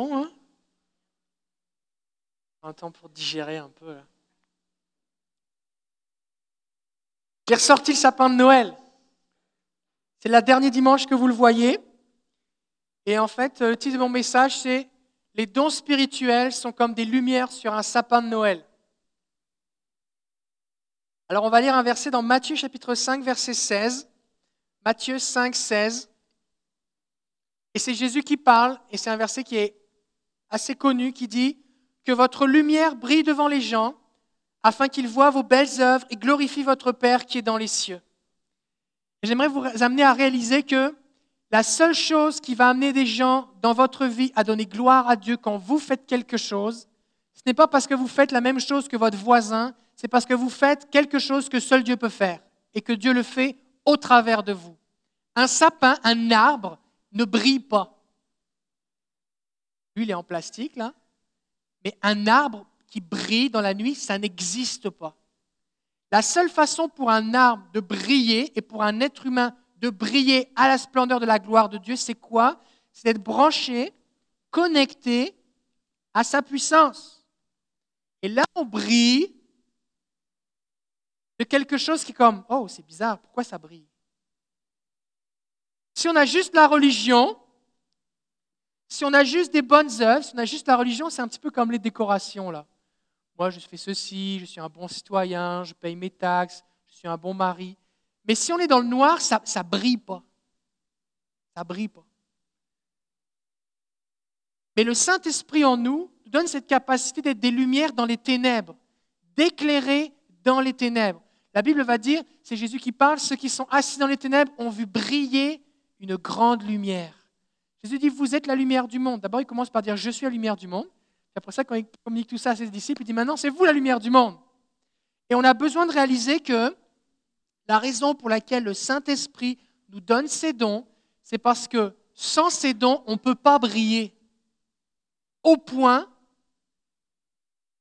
Bon, hein? Un temps pour digérer un peu. J'ai ressorti le sapin de Noël. C'est la dernière dimanche que vous le voyez. Et en fait, le titre de mon message, c'est Les dons spirituels sont comme des lumières sur un sapin de Noël. Alors on va lire un verset dans Matthieu chapitre 5, verset 16. Matthieu 5, 16. Et c'est Jésus qui parle, et c'est un verset qui est assez connu, qui dit Que votre lumière brille devant les gens, afin qu'ils voient vos belles œuvres et glorifient votre Père qui est dans les cieux. J'aimerais vous amener à réaliser que la seule chose qui va amener des gens dans votre vie à donner gloire à Dieu quand vous faites quelque chose, ce n'est pas parce que vous faites la même chose que votre voisin, c'est parce que vous faites quelque chose que seul Dieu peut faire et que Dieu le fait au travers de vous. Un sapin, un arbre, ne brille pas. Lui, il est en plastique, là. Mais un arbre qui brille dans la nuit, ça n'existe pas. La seule façon pour un arbre de briller et pour un être humain de briller à la splendeur de la gloire de Dieu, c'est quoi? C'est d'être branché, connecté à sa puissance. Et là, on brille de quelque chose qui est comme, oh, c'est bizarre, pourquoi ça brille? Si on a juste la religion, si on a juste des bonnes œuvres, si on a juste la religion, c'est un petit peu comme les décorations là. Moi, je fais ceci, je suis un bon citoyen, je paye mes taxes, je suis un bon mari. Mais si on est dans le noir, ça ne brille pas. Ça brille pas. Mais le Saint-Esprit en nous nous donne cette capacité d'être des lumières dans les ténèbres, d'éclairer dans les ténèbres. La Bible va dire, c'est Jésus qui parle, ceux qui sont assis dans les ténèbres ont vu briller une grande lumière. Jésus dit, vous êtes la lumière du monde. D'abord, il commence par dire, je suis la lumière du monde. Après ça, quand il communique tout ça à ses disciples, il dit, maintenant, c'est vous la lumière du monde. Et on a besoin de réaliser que la raison pour laquelle le Saint-Esprit nous donne ses dons, c'est parce que sans ces dons, on ne peut pas briller. Au point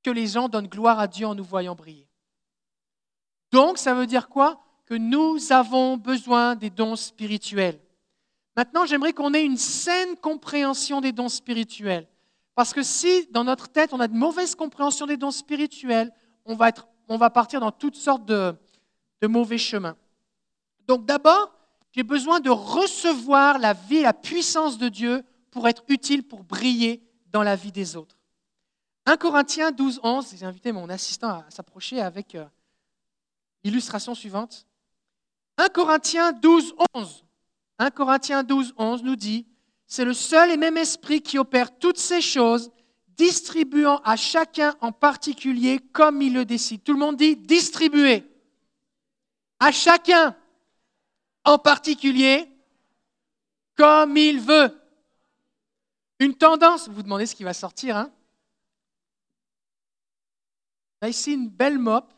que les gens donnent gloire à Dieu en nous voyant briller. Donc, ça veut dire quoi? Que nous avons besoin des dons spirituels. Maintenant, j'aimerais qu'on ait une saine compréhension des dons spirituels. Parce que si dans notre tête, on a de mauvaises compréhensions des dons spirituels, on va, partir dans toutes sortes de, de mauvais chemins. Donc d'abord, j'ai besoin de recevoir la vie la puissance de Dieu pour être utile, pour briller dans la vie des autres. 1 Corinthiens 12, 11, j'ai invité mon assistant à s'approcher avec euh, l'illustration suivante. 1 Corinthiens 12, 11. 1 Corinthiens 12, 11 nous dit, c'est le seul et même esprit qui opère toutes ces choses, distribuant à chacun en particulier comme il le décide. Tout le monde dit distribuer à chacun en particulier comme il veut. Une tendance, vous demandez ce qui va sortir, hein ici une belle mop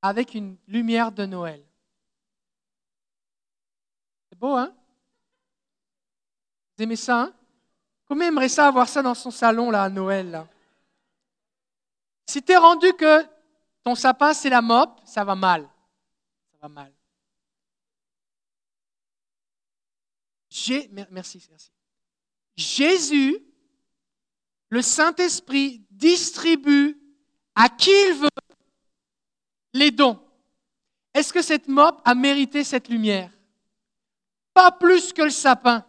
avec une lumière de Noël. C'est beau, hein? Vous aimez ça, hein? Combien aimerait ça avoir ça dans son salon, là, à Noël, Si tu es rendu que ton sapin, c'est la mop, ça va mal. Ça va mal. Jésus, le Saint-Esprit, distribue à qui il veut les dons. Est-ce que cette mop a mérité cette lumière? Pas plus que le sapin.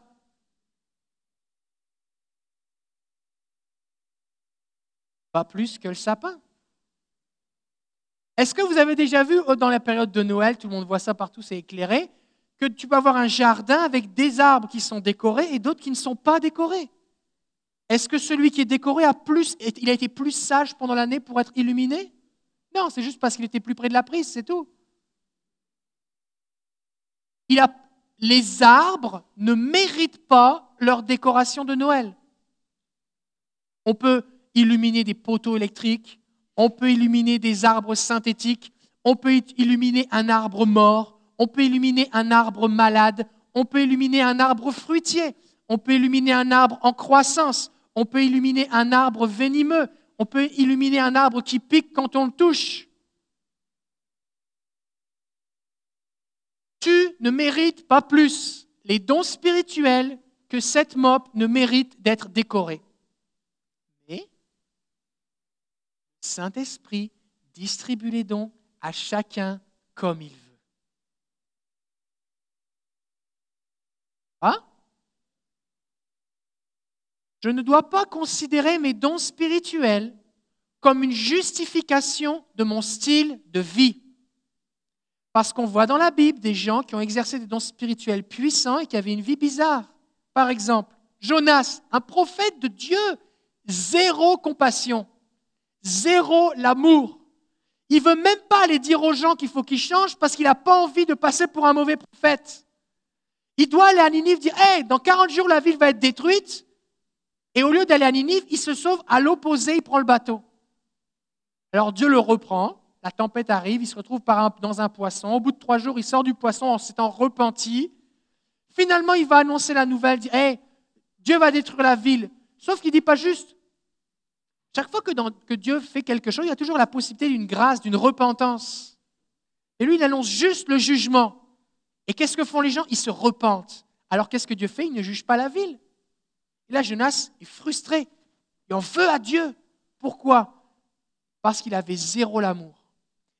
Pas plus que le sapin. Est-ce que vous avez déjà vu oh, dans la période de Noël, tout le monde voit ça partout, c'est éclairé, que tu peux avoir un jardin avec des arbres qui sont décorés et d'autres qui ne sont pas décorés? Est-ce que celui qui est décoré a plus, il a été plus sage pendant l'année pour être illuminé? Non, c'est juste parce qu'il était plus près de la prise, c'est tout. Il a, les arbres ne méritent pas leur décoration de Noël. On peut illuminer des poteaux électriques, on peut illuminer des arbres synthétiques, on peut illuminer un arbre mort, on peut illuminer un arbre malade, on peut illuminer un arbre fruitier, on peut illuminer un arbre en croissance, on peut illuminer un arbre venimeux, on peut illuminer un arbre qui pique quand on le touche. Tu ne mérites pas plus les dons spirituels que cette mop ne mérite d'être décorée. Mais Saint-Esprit distribue les dons à chacun comme il veut. Ah? Je ne dois pas considérer mes dons spirituels comme une justification de mon style de vie. Parce qu'on voit dans la Bible des gens qui ont exercé des dons spirituels puissants et qui avaient une vie bizarre. Par exemple, Jonas, un prophète de Dieu, zéro compassion, zéro l'amour. Il veut même pas aller dire aux gens qu'il faut qu'ils changent parce qu'il n'a pas envie de passer pour un mauvais prophète. Il doit aller à Ninive dire Hey, dans 40 jours, la ville va être détruite. Et au lieu d'aller à Ninive, il se sauve à l'opposé, il prend le bateau. Alors Dieu le reprend, la tempête arrive, il se retrouve dans un poisson. Au bout de trois jours, il sort du poisson en s'étant repenti. Finalement, il va annoncer la nouvelle, hey, Dieu va détruire la ville. Sauf qu'il ne dit pas juste. Chaque fois que, que Dieu fait quelque chose, il y a toujours la possibilité d'une grâce, d'une repentance. Et lui, il annonce juste le jugement. Et qu'est-ce que font les gens? Ils se repentent. Alors qu'est-ce que Dieu fait? Il ne juge pas la ville. Et là, Jonas est frustré. Il en veut à Dieu. Pourquoi? Parce qu'il avait zéro l'amour.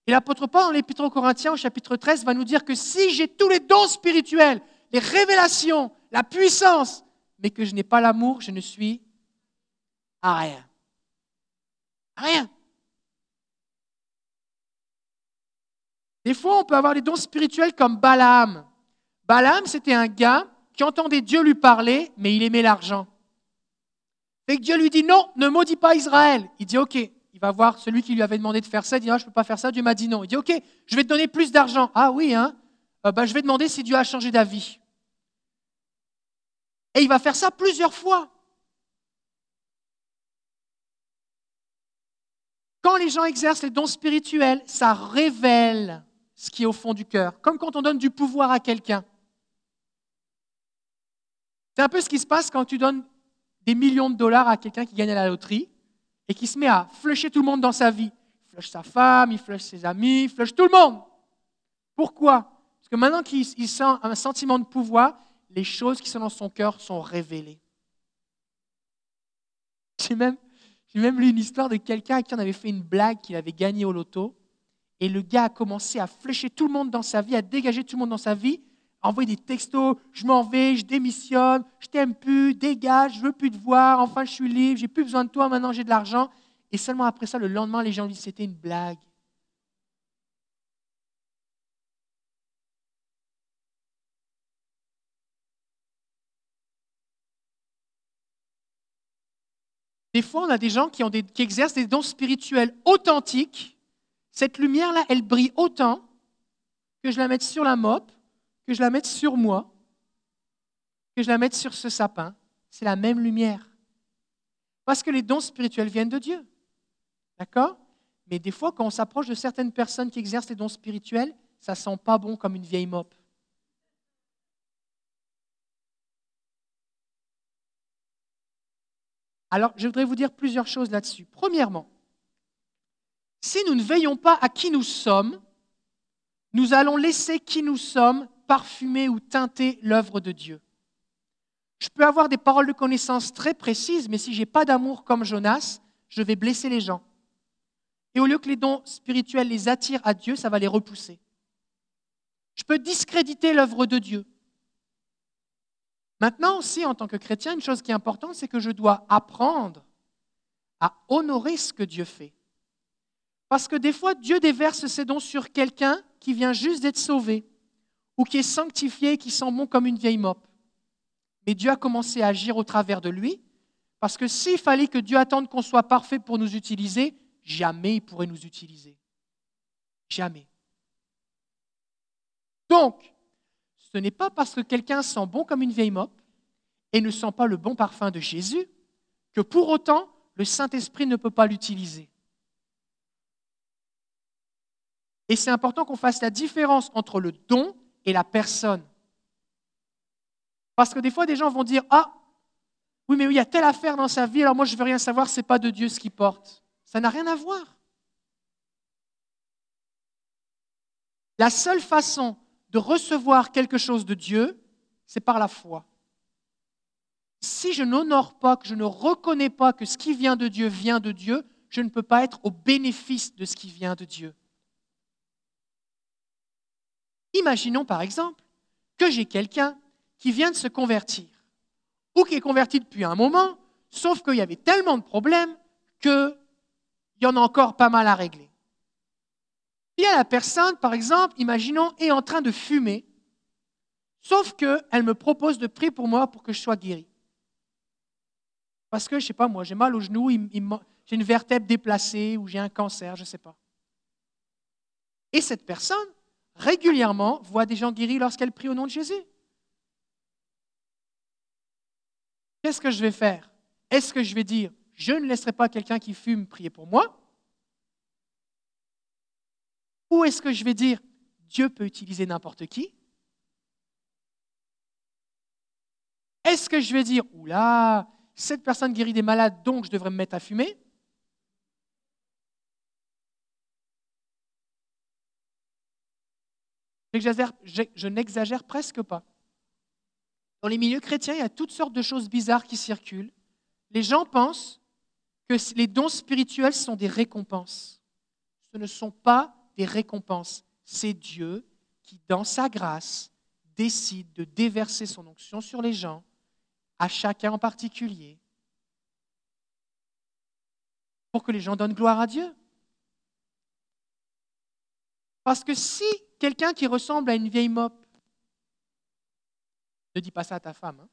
Et l'apôtre Paul, dans l'Épître aux Corinthiens, au chapitre 13, va nous dire que si j'ai tous les dons spirituels, les révélations, la puissance, mais que je n'ai pas l'amour, je ne suis à rien. Rien. Des fois, on peut avoir des dons spirituels comme Balaam. Balaam, c'était un gars qui entendait Dieu lui parler, mais il aimait l'argent. Et que Dieu lui dit non, ne maudis pas Israël. Il dit ok, va voir celui qui lui avait demandé de faire ça, il dit ah, je ne peux pas faire ça, Dieu m'a dit non. Il dit ok, je vais te donner plus d'argent. Ah oui, hein euh, ben, je vais demander si Dieu a changé d'avis. Et il va faire ça plusieurs fois. Quand les gens exercent les dons spirituels, ça révèle ce qui est au fond du cœur, comme quand on donne du pouvoir à quelqu'un. C'est un peu ce qui se passe quand tu donnes des millions de dollars à quelqu'un qui gagne à la loterie et qui se met à flusher tout le monde dans sa vie. Il flush sa femme, il flush ses amis, il flush tout le monde. Pourquoi? Parce que maintenant qu'il sent un sentiment de pouvoir, les choses qui sont dans son cœur sont révélées. J'ai même, même lu une histoire de quelqu'un à qui on avait fait une blague qu'il avait gagné au loto. Et le gars a commencé à flécher tout le monde dans sa vie, à dégager tout le monde dans sa vie, envoyer des textos, je m'en vais, je démissionne, je t'aime plus, dégage, je veux plus te voir, enfin je suis libre, j'ai plus besoin de toi, maintenant j'ai de l'argent. Et seulement après ça, le lendemain, les gens disent c'était une blague. Des fois, on a des gens qui, exercent des dons spirituels authentiques. Cette lumière-là, elle brille autant que je la mette sur la mop, que je la mette sur moi, que je la mette sur ce sapin. C'est la même lumière. Parce que les dons spirituels viennent de Dieu. D'accord? Mais des fois, quand on s'approche de certaines personnes qui exercent les dons spirituels, ça sent pas bon comme une vieille mop. Alors, je voudrais vous dire plusieurs choses là-dessus. Premièrement, si nous ne veillons pas à qui nous sommes, nous allons laisser qui nous sommes parfumer ou teinter l'œuvre de Dieu. Je peux avoir des paroles de connaissance très précises, mais si je n'ai pas d'amour comme Jonas, je vais blesser les gens. Et au lieu que les dons spirituels les attirent à Dieu, ça va les repousser. Je peux discréditer l'œuvre de Dieu. Maintenant aussi, en tant que chrétien, une chose qui est importante, c'est que je dois apprendre à honorer ce que Dieu fait. Parce que des fois, Dieu déverse ses dons sur quelqu'un qui vient juste d'être sauvé qui est sanctifié, qui sent bon comme une vieille mop. Mais Dieu a commencé à agir au travers de lui, parce que s'il fallait que Dieu attende qu'on soit parfait pour nous utiliser, jamais il pourrait nous utiliser. Jamais. Donc, ce n'est pas parce que quelqu'un sent bon comme une vieille mop et ne sent pas le bon parfum de Jésus que pour autant le Saint-Esprit ne peut pas l'utiliser. Et c'est important qu'on fasse la différence entre le don et la personne. Parce que des fois, des gens vont dire Ah, oui, mais il y a telle affaire dans sa vie, alors moi je ne veux rien savoir, ce n'est pas de Dieu ce qui porte. Ça n'a rien à voir. La seule façon de recevoir quelque chose de Dieu, c'est par la foi. si je n'honore pas, que je ne reconnais pas que ce qui vient de Dieu vient de Dieu, je ne peux pas être au bénéfice de ce qui vient de Dieu. Imaginons par exemple que j'ai quelqu'un qui vient de se convertir ou qui est converti depuis un moment, sauf qu'il y avait tellement de problèmes qu'il y en a encore pas mal à régler. Il y a la personne, par exemple, imaginons, est en train de fumer, sauf qu'elle me propose de prier pour moi pour que je sois guéri. Parce que, je ne sais pas, moi, j'ai mal au genou, j'ai une vertèbre déplacée ou j'ai un cancer, je ne sais pas. Et cette personne, régulièrement, voit des gens guéris lorsqu'elle prie au nom de Jésus. Qu'est-ce que je vais faire? Est-ce que je vais dire, je ne laisserai pas quelqu'un qui fume prier pour moi? Ou est-ce que je vais dire, Dieu peut utiliser n'importe qui? Est-ce que je vais dire, oula, cette personne guérit des malades, donc je devrais me mettre à fumer? Je n'exagère presque pas. Dans les milieux chrétiens, il y a toutes sortes de choses bizarres qui circulent. Les gens pensent que les dons spirituels sont des récompenses. Ce ne sont pas des récompenses. C'est Dieu qui, dans sa grâce, décide de déverser son onction sur les gens, à chacun en particulier, pour que les gens donnent gloire à Dieu. Parce que si quelqu'un qui ressemble à une vieille mop ne dis pas ça à ta femme. Hein.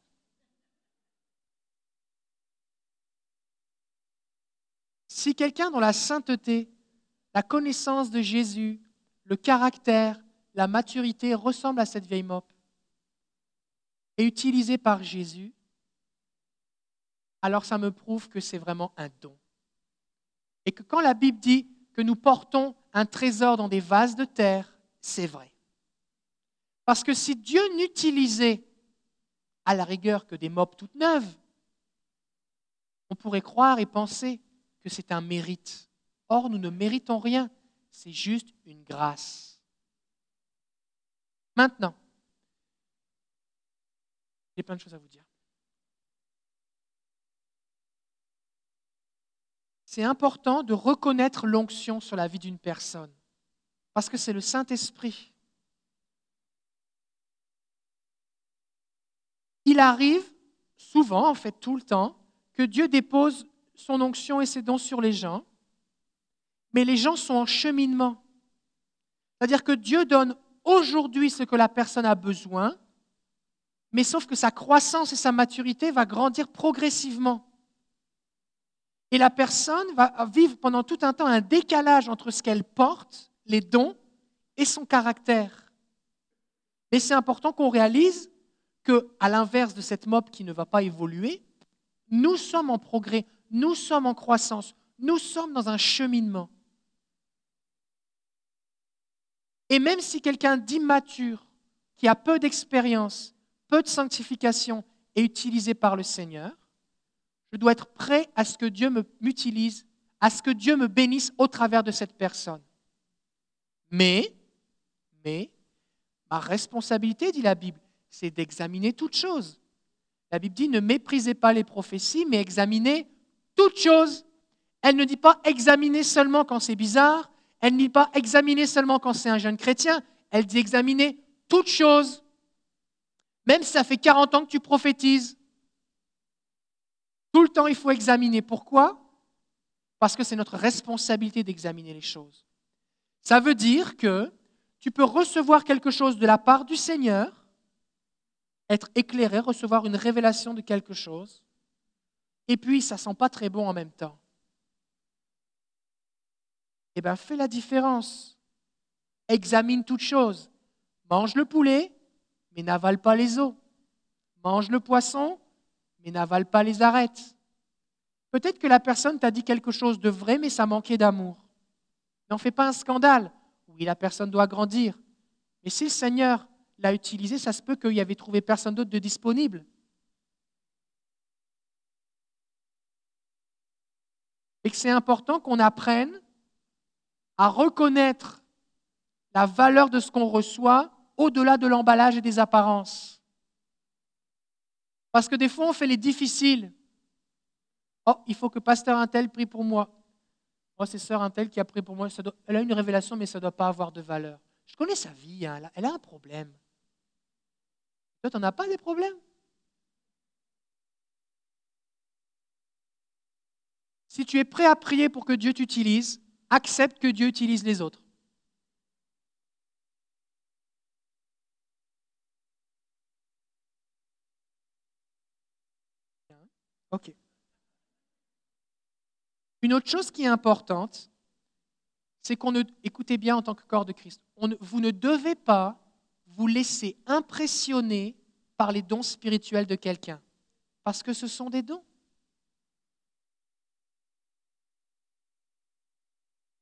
Si quelqu'un dont la sainteté, la connaissance de Jésus, le caractère, la maturité ressemble à cette vieille mop, est utilisé par Jésus, alors ça me prouve que c'est vraiment un don. Et que quand la Bible dit que nous portons un trésor dans des vases de terre, c'est vrai. Parce que si Dieu n'utilisait à la rigueur que des mobs toutes neuves, on pourrait croire et penser que c'est un mérite. Or, nous ne méritons rien, c'est juste une grâce. Maintenant, j'ai plein de choses à vous dire. C'est important de reconnaître l'onction sur la vie d'une personne, parce que c'est le Saint-Esprit il arrive souvent, en fait tout le temps, que Dieu dépose son onction et ses dons sur les gens, mais les gens sont en cheminement. C'est-à-dire que Dieu donne aujourd'hui ce que la personne a besoin, mais sauf que sa croissance et sa maturité va grandir progressivement. Et la personne va vivre pendant tout un temps un décalage entre ce qu'elle porte, les dons, et son caractère. Mais c'est important qu'on réalise que, à l'inverse de cette mob qui ne va pas évoluer, nous sommes en progrès, nous sommes en croissance, nous sommes dans un cheminement. Et même si quelqu'un d'immature, qui a peu d'expérience, peu de sanctification, est utilisé par le Seigneur, je dois être prêt à ce que Dieu m'utilise, à ce que Dieu me bénisse au travers de cette personne. Mais, mais, ma responsabilité, dit la Bible, c'est d'examiner toutes choses. La Bible dit ne méprisez pas les prophéties, mais examinez toutes choses. Elle ne dit pas examiner seulement quand c'est bizarre, elle ne dit pas examiner seulement quand c'est un jeune chrétien, elle dit examiner toutes choses. Même si ça fait 40 ans que tu prophétises, tout le temps il faut examiner. Pourquoi? Parce que c'est notre responsabilité d'examiner les choses. Ça veut dire que tu peux recevoir quelque chose de la part du Seigneur, être éclairé, recevoir une révélation de quelque chose, et puis ça sent pas très bon en même temps. Eh bien, fais la différence. Examine toute chose. Mange le poulet, mais n'avale pas les os. Mange le poisson, mais n'avale pas les arêtes. Peut-être que la personne t'a dit quelque chose de vrai, mais ça manquait d'amour. N'en fais pas un scandale. Oui, la personne doit grandir. Mais si le Seigneur l'a utilisé, ça se peut qu'il y avait trouvé personne d'autre de disponible. Et que c'est important qu'on apprenne à reconnaître la valeur de ce qu'on reçoit au-delà de l'emballage et des apparences. Parce que des fois, on fait les difficiles. Oh, il faut que pasteur Intel prie pour moi. Oh, c'est sœur Intel qui a prié pour moi. Elle a une révélation, mais ça ne doit pas avoir de valeur. Je connais sa vie, hein. elle a un problème. Toi, tu n'en as pas des problèmes? Si tu es prêt à prier pour que Dieu t'utilise, accepte que Dieu utilise les autres. OK. Une autre chose qui est importante, c'est qu'on ne, écoutez bien en tant que corps de Christ, vous ne devez pas vous laisser impressionner par les dons spirituels de quelqu'un, parce que ce sont des dons.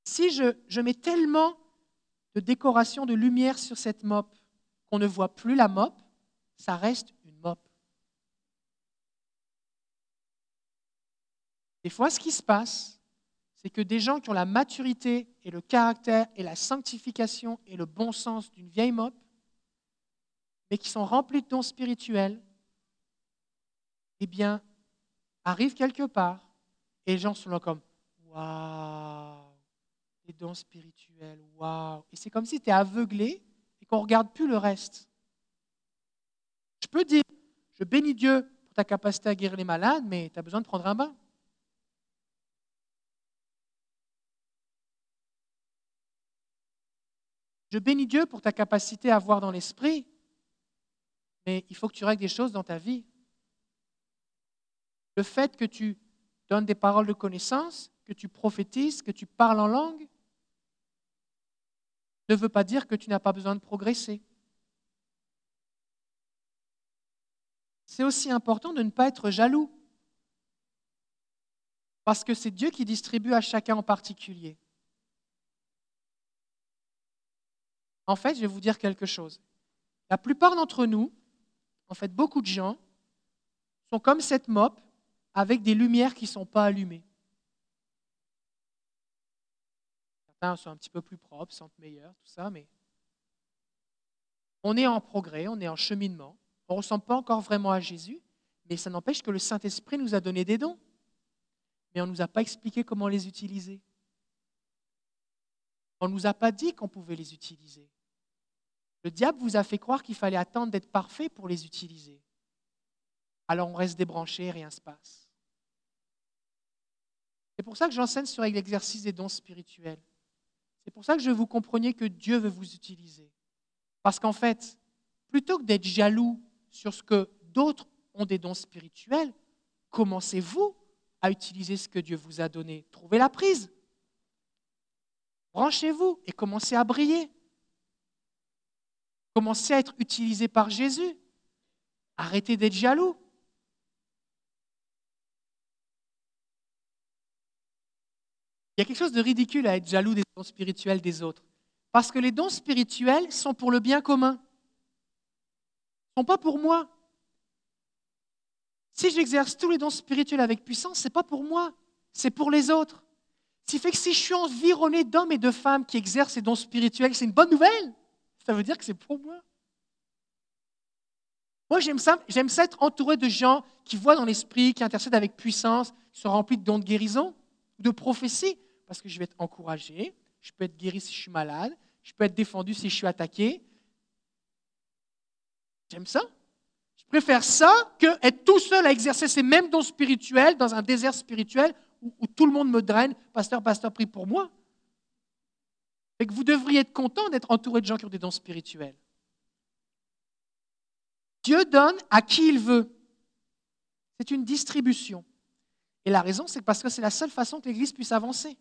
Si je, mets tellement de décoration, de lumière sur cette mop qu'on ne voit plus la mop, ça reste une mop. Des fois, ce qui se passe, c'est que des gens qui ont la maturité et le caractère et la sanctification et le bon sens d'une vieille mop, mais qui sont remplis de dons spirituels, eh bien, arrivent quelque part et les gens sont là comme Waouh les dons spirituels, waouh Et c'est comme si tu es aveuglé et qu'on ne regarde plus le reste. Je peux dire, je bénis Dieu pour ta capacité à guérir les malades, mais tu as besoin de prendre un bain. Je bénis Dieu pour ta capacité à voir dans l'esprit, mais il faut que tu règles des choses dans ta vie. Le fait que tu donnes des paroles de connaissance, que tu prophétises, que tu parles en langue, ne veut pas dire que tu n'as pas besoin de progresser. C'est aussi important de ne pas être jaloux, parce que c'est Dieu qui distribue à chacun en particulier. En fait, je vais vous dire quelque chose. La plupart d'entre nous, en fait beaucoup de gens, sont comme cette mop avec des lumières qui ne sont pas allumées. Certains sont un petit peu plus propres, sentent meilleurs, tout ça, mais on est en progrès, on est en cheminement. On ne ressemble pas encore vraiment à Jésus, mais ça n'empêche que le Saint-Esprit nous a donné des dons. Mais on ne nous a pas expliqué comment les utiliser. On ne nous a pas dit qu'on pouvait les utiliser. Le diable vous a fait croire qu'il fallait attendre d'être parfait pour les utiliser. Alors on reste débranché rien ne se passe. C'est pour ça que j'enseigne sur l'exercice des dons spirituels. C'est pour ça que je vous compreniez que Dieu veut vous utiliser. Parce qu'en fait, plutôt que d'être jaloux sur ce que d'autres ont des dons spirituels, commencez-vous à utiliser ce que Dieu vous a donné. Trouvez la prise. Branchez-vous et commencez à briller. Commencez à être utilisé par Jésus. Arrêtez d'être jaloux. Il y a quelque chose de ridicule à être jaloux des dons spirituels des autres. Parce que les dons spirituels sont pour le bien commun. Ils ne sont pas pour moi. Si j'exerce tous les dons spirituels avec puissance, ce n'est pas pour moi, c'est pour les autres. Ce qui fait que si je suis environné d'hommes et de femmes qui exercent ces dons spirituels, c'est une bonne nouvelle. Ça veut dire que c'est pour moi. Moi, j'aime ça, j'aime ça être entouré de gens qui voient dans l'esprit, qui intercèdent avec puissance, qui sont remplis de dons de guérison, de prophétie parce que je vais être encouragé, je peux être guéri si je suis malade, je peux être défendu si je suis attaqué. J'aime ça. Je préfère ça que être tout seul à exercer ces mêmes dons spirituels dans un désert spirituel où, tout le monde me draine. Pasteur, pasteur, prie pour moi. Et que vous devriez être content d'être entouré de gens qui ont des dons spirituels. Dieu donne à qui il veut. C'est une distribution. Et la raison, c'est parce que c'est la seule façon que l'Église puisse avancer.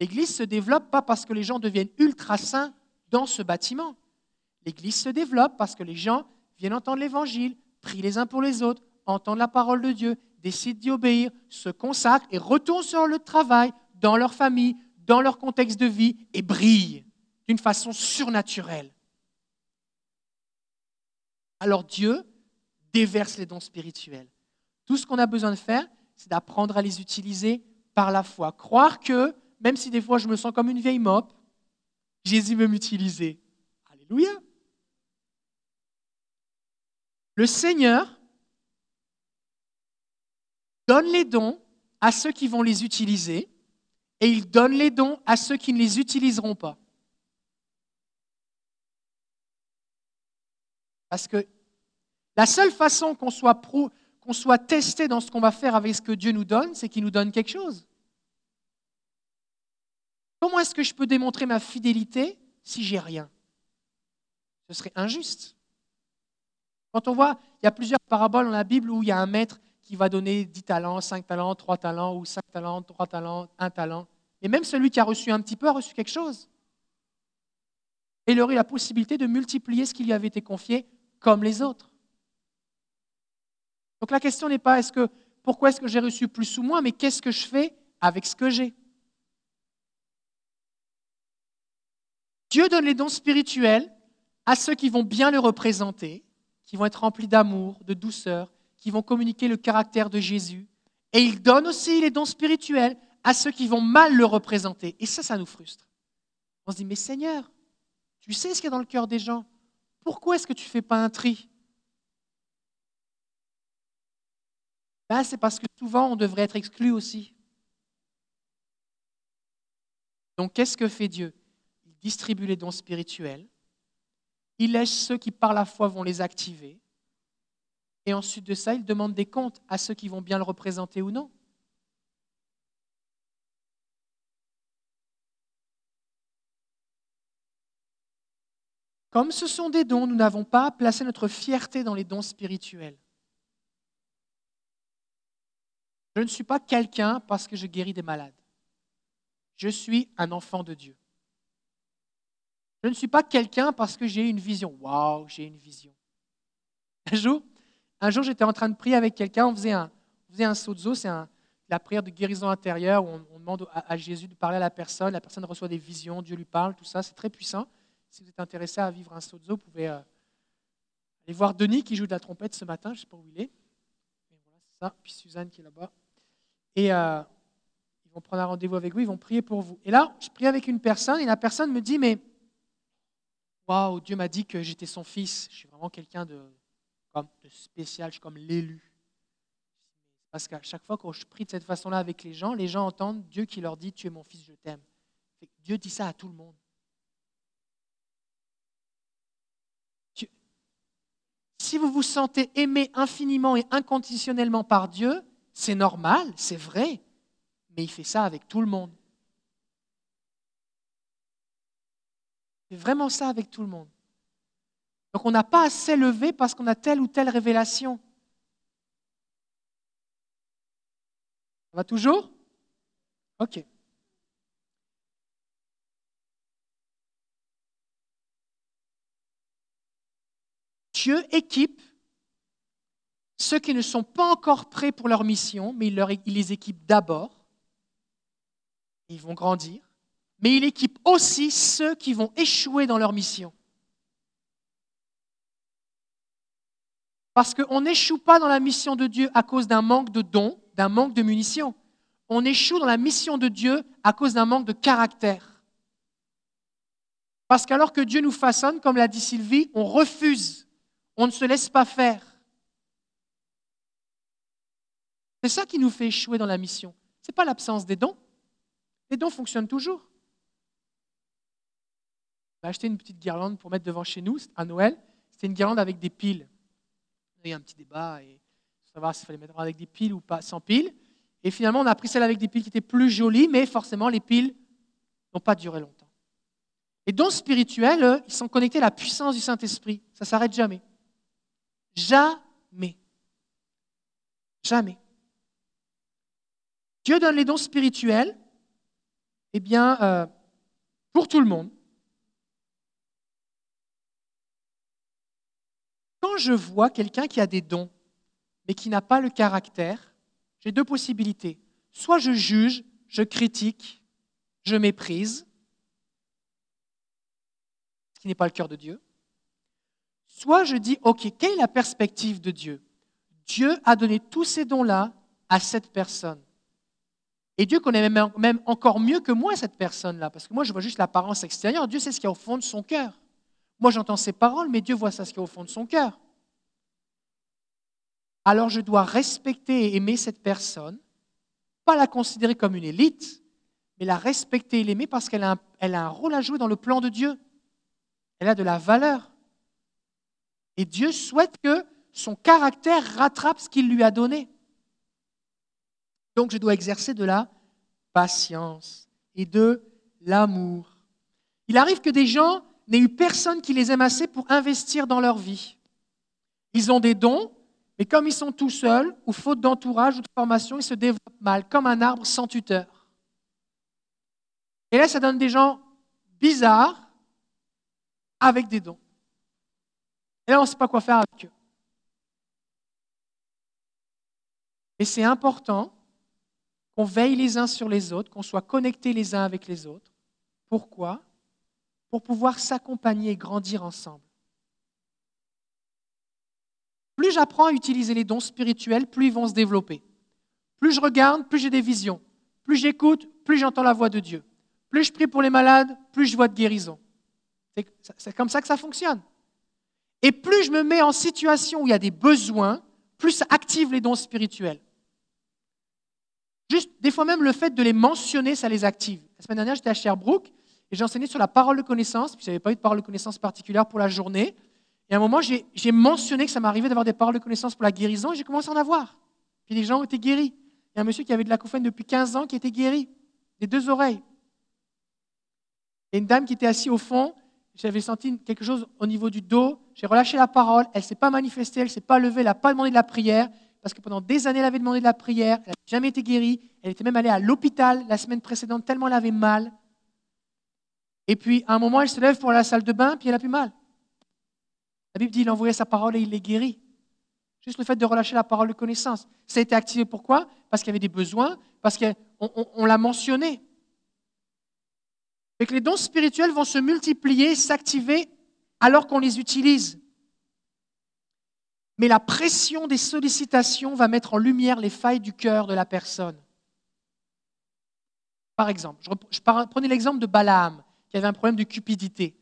L'Église se développe pas parce que les gens deviennent ultra saints dans ce bâtiment. L'Église se développe parce que les gens viennent entendre l'Évangile, prient les uns pour les autres, entendent la parole de Dieu, décident d'y obéir, se consacrent et retournent sur le travail, dans leur famille, dans leur contexte de vie et brillent d'une façon surnaturelle. Alors Dieu déverse les dons spirituels. Tout ce qu'on a besoin de faire, c'est d'apprendre à les utiliser par la foi. Croire que même si des fois je me sens comme une vieille mop, Jésus veut m'utiliser. Alléluia. Le Seigneur donne les dons à ceux qui vont les utiliser et il donne les dons à ceux qui ne les utiliseront pas. Parce que la seule façon qu'on soit, testé dans ce qu'on va faire avec ce que Dieu nous donne, c'est qu'il nous donne quelque chose. Comment est-ce que je peux démontrer ma fidélité si j'ai rien? Ce serait injuste. Quand on voit, il y a plusieurs paraboles dans la Bible où il y a un maître qui va donner 10 talents, 5 talents, 3 talents, ou 5 talents, 3 talents, 1 talent. Et même celui qui a reçu un petit peu a reçu quelque chose. Et il aurait la possibilité de multiplier ce qui lui avait été confié comme les autres. Donc la question n'est pas est-ce que, pourquoi est-ce que j'ai reçu plus ou moins, mais qu'est-ce que je fais avec ce que j'ai? Dieu donne les dons spirituels à ceux qui vont bien le représenter, qui vont être remplis d'amour, de douceur, qui vont communiquer le caractère de Jésus. Et il donne aussi les dons spirituels à ceux qui vont mal le représenter. Et ça, ça nous frustre. On se dit, mais Seigneur, tu sais ce qu'il y a dans le cœur des gens. Pourquoi est-ce que tu ne fais pas un tri? Ben, C'est parce que souvent, on devrait être exclu aussi. Donc, qu'est-ce que fait Dieu? Il distribue les dons spirituels. Il laisse ceux qui, par la foi, vont les activer. Et ensuite de ça, il demande des comptes à ceux qui vont bien le représenter ou non. Comme ce sont des dons, nous n'avons pas à placer notre fierté dans les dons spirituels. Je ne suis pas quelqu'un parce que je guéris des malades. Je suis un enfant de Dieu. Je ne suis pas quelqu'un parce que j'ai une vision. Waouh, j'ai une vision. Un jour, un jour j'étais en train de prier avec quelqu'un, on faisait un, on faisait sozo, c'est la prière de guérison intérieure où on, demande à, Jésus de parler à la personne, la personne reçoit des visions, Dieu lui parle, tout ça, c'est très puissant. Si vous êtes intéressé à vivre un sozo, vous pouvez euh, aller voir Denis qui joue de la trompette ce matin, je ne sais pas où il est. voilà, c'est ça. Puis Suzanne qui est là-bas. Et euh, ils vont prendre un rendez-vous avec vous, ils vont prier pour vous. Et là, je prie avec une personne et la personne me dit, mais waouh, Dieu m'a dit que j'étais son fils. Je suis vraiment quelqu'un de, comme, spécial, je suis comme l'élu. Parce qu'à chaque fois que je prie de cette façon-là avec les gens, les gens entendent Dieu qui leur dit, tu es mon fils, je t'aime. Dieu dit ça à tout le monde. Si vous vous sentez aimé infiniment et inconditionnellement par Dieu, c'est normal, c'est vrai, mais il fait ça avec tout le monde. Il fait vraiment ça avec tout le monde. Donc on n'a pas à s'élever parce qu'on a telle ou telle révélation. Ça va toujours? Ok. Dieu équipe ceux qui ne sont pas encore prêts pour leur mission, mais il, les équipe d'abord. Ils vont grandir. Mais il équipe aussi ceux qui vont échouer dans leur mission. Parce qu'on n'échoue pas dans la mission de Dieu à cause d'un manque de dons, d'un manque de munitions. On échoue dans la mission de Dieu à cause d'un manque de caractère. Parce qu'alors que Dieu nous façonne, comme l'a dit Sylvie, on refuse on ne se laisse pas faire. C'est ça qui nous fait échouer dans la mission. Ce n'est pas l'absence des dons. Les dons fonctionnent toujours. On a acheté une petite guirlande pour mettre devant chez nous à Noël. C'était une guirlande avec des piles. Il y a un petit débat et savoir s'il fallait mettre avec des piles ou pas sans piles. Et finalement, on a pris celle avec des piles qui étaient plus jolies, mais forcément, les piles n'ont pas duré longtemps. Les dons spirituels, ils sont connectés à la puissance du Saint-Esprit. Ça ne s'arrête jamais. Jamais. Jamais. Dieu donne les dons spirituels, eh bien, euh, pour tout le monde. Quand je vois quelqu'un qui a des dons, mais qui n'a pas le caractère, j'ai deux possibilités. Soit je juge, je critique, je méprise, ce qui n'est pas le cœur de Dieu. Soit je dis, OK, quelle est la perspective de Dieu? Dieu a donné tous ces dons-là à cette personne. Et Dieu connaît même, encore mieux que moi cette personne-là, parce que moi je vois juste l'apparence extérieure. Dieu sait ce qu'il y a au fond de son cœur. Moi j'entends ses paroles, mais Dieu voit ça, ce qu'il y a au fond de son cœur. alors je dois respecter et aimer cette personne, pas la considérer comme une élite, mais la respecter et l'aimer parce qu'elle a, a, un rôle à jouer dans le plan de Dieu. Elle a de la valeur. Et Dieu souhaite que son caractère rattrape ce qu'il lui a donné. Donc je dois exercer de la patience et de l'amour. Il arrive que des gens n'aient eu personne qui les aime assez pour investir dans leur vie. Ils ont des dons, mais comme ils sont tout seuls, ou faute d'entourage ou de formation, ils se développent mal, comme un arbre sans tuteur. Et là, ça donne des gens bizarres avec des dons. Et là, on ne sait pas quoi faire avec eux. Et c'est important qu'on veille les uns sur les autres, qu'on soit connectés les uns avec les autres. Pourquoi? Pour pouvoir s'accompagner et grandir ensemble. Plus j'apprends à utiliser les dons spirituels, plus ils vont se développer. Plus je regarde, plus j'ai des visions. Plus j'écoute, plus j'entends la voix de Dieu. Plus je prie pour les malades, plus je vois de guérison. C'est comme ça que ça fonctionne. Et plus je me mets en situation où il y a des besoins, plus ça active les dons spirituels. Juste, des fois même, le fait de les mentionner, ça les active. La semaine dernière, j'étais à Sherbrooke et j'ai enseigné sur la parole de connaissance, puis je n'avais pas eu de parole de connaissance particulière pour la journée. Et à un moment, j'ai mentionné que ça m'arrivait d'avoir des paroles de connaissance pour la guérison et j'ai commencé à en avoir. Puis les gens ont été guéris. Il y a un monsieur qui avait de la l'acouphène depuis 15 ans qui était guéri, des deux oreilles. Et une dame qui était assise au fond, j'avais senti quelque chose au niveau du dos, j'ai relâché la parole, elle ne s'est pas manifestée, elle ne s'est pas levée, elle n'a pas demandé de la prière, parce que pendant des années, elle avait demandé de la prière, elle n'a jamais été guérie, elle était même allée à l'hôpital la semaine précédente tellement elle avait mal. Et puis, à un moment, elle se lève pour aller à la salle de bain, puis elle a plus mal. La Bible dit il envoyait sa parole et il les guérit. Juste le fait de relâcher la parole de connaissance. Ça a été activé pourquoi? Parce qu'il y avait des besoins, parce qu'on l'a mentionné. Et que les dons spirituels vont se multiplier, s'activer alors qu'on les utilise. Mais la pression des sollicitations va mettre en lumière les failles du cœur de la personne. Par exemple, je prenais l'exemple de Balaam, qui avait un problème de cupidité.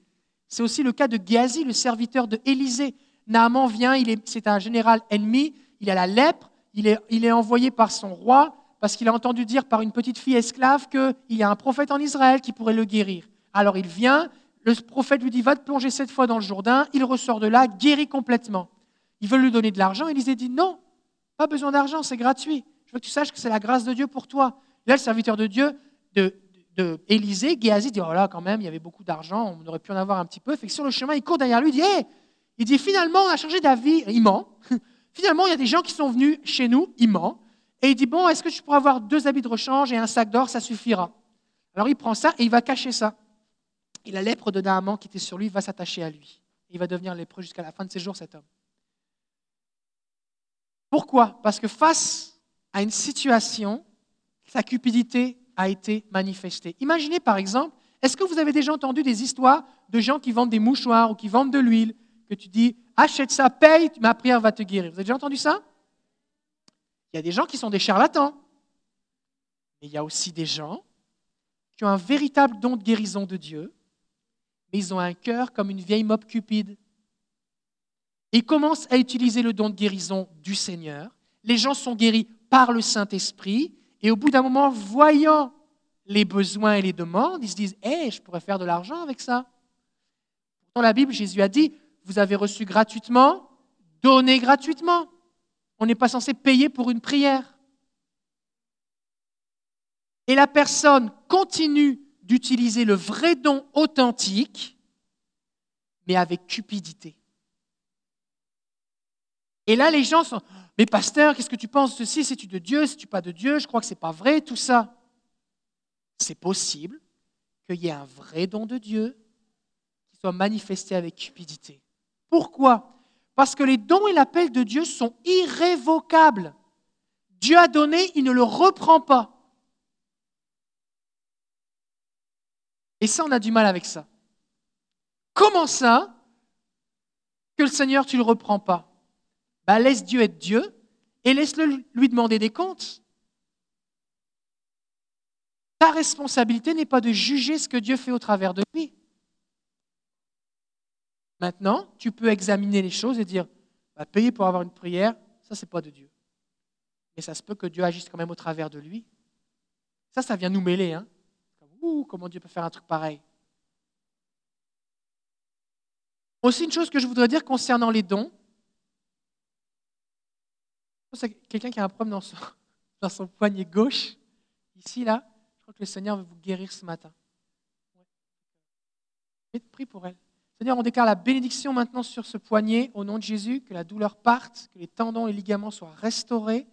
C'est aussi le cas de Géasi, le serviteur de Élisée. Naaman vient, c'est un général ennemi, il a la lèpre, il est, envoyé par son roi parce qu'il a entendu dire par une petite fille esclave qu'il y a un prophète en Israël qui pourrait le guérir. Alors il vient, le prophète lui dit va te plonger sept fois dans le Jourdain, il ressort de là, guéri complètement. Il veut lui donner de l'argent, Élisée dit non, pas besoin d'argent, c'est gratuit. Je veux que tu saches que c'est la grâce de Dieu pour toi. Là, le serviteur de Dieu, de, de Élisée, Géasi dit, oh là, quand même, il y avait beaucoup d'argent, on aurait pu en avoir un petit peu. Fait que sur le chemin, il court derrière lui, il dit, hé, il dit, finalement, on a changé d'avis, il ment. finalement, il y a des gens qui sont venus chez nous, il ment. Et il dit, bon, est-ce que tu pourrais avoir deux habits de rechange et un sac d'or, ça suffira. Alors il prend ça et il va cacher ça. Et la lèpre de Naaman qui était sur lui va s'attacher à lui. Il va devenir lépreux jusqu'à la fin de ses jours, cet homme. Pourquoi? Parce que face à une situation, sa cupidité a été manifesté. Imaginez par exemple, est-ce que vous avez déjà entendu des histoires de gens qui vendent des mouchoirs ou qui vendent de l'huile, que tu dis, achète ça, paye, ma prière va te guérir. Vous avez déjà entendu ça? Il y a des gens qui sont des charlatans. Mais il y a aussi des gens qui ont un véritable don de guérison de Dieu, mais ils ont un cœur comme une vieille mope cupide. Ils commencent à utiliser le don de guérison du Seigneur. Les gens sont guéris par le Saint-Esprit et au bout d'un moment, voyant les besoins et les demandes, ils se disent Hé, je pourrais faire de l'argent avec ça. Dans la Bible, Jésus a dit Vous avez reçu gratuitement, donnez gratuitement. On n'est pas censé payer pour une prière. Et la personne continue d'utiliser le vrai don authentique, mais avec cupidité. Et là, les gens sont mais pasteur, qu'est-ce que tu penses de ceci? C'est-tu de Dieu? C'est-tu pas de Dieu? Je crois que ce n'est pas vrai, tout ça. C'est possible qu'il y ait un vrai don de Dieu qui soit manifesté avec cupidité. Pourquoi? Parce que les dons et l'appel de Dieu sont irrévocables. Dieu a donné, il ne le reprend pas. Et ça, on a du mal avec ça. Comment ça que le Seigneur, tu ne le reprends pas? Bah, laisse Dieu être Dieu et laisse-le lui demander des comptes. Ta responsabilité n'est pas de juger ce que Dieu fait au travers de lui. Maintenant, tu peux examiner les choses et dire, bah, payer pour avoir une prière, ça, c'est pas de Dieu. Mais ça se peut que Dieu agisse quand même au travers de lui. Ça, ça vient nous mêler. Hein? Ouh, comment Dieu peut faire un truc pareil Aussi, une chose que je voudrais dire concernant les dons. C'est quelqu'un qui a un problème dans son, poignet gauche. Ici, là. Je crois que le Seigneur veut vous guérir ce matin. Prie pour elle. Seigneur, on déclare la bénédiction maintenant sur ce poignet au nom de Jésus, que la douleur parte, que les tendons et les ligaments soient restaurés.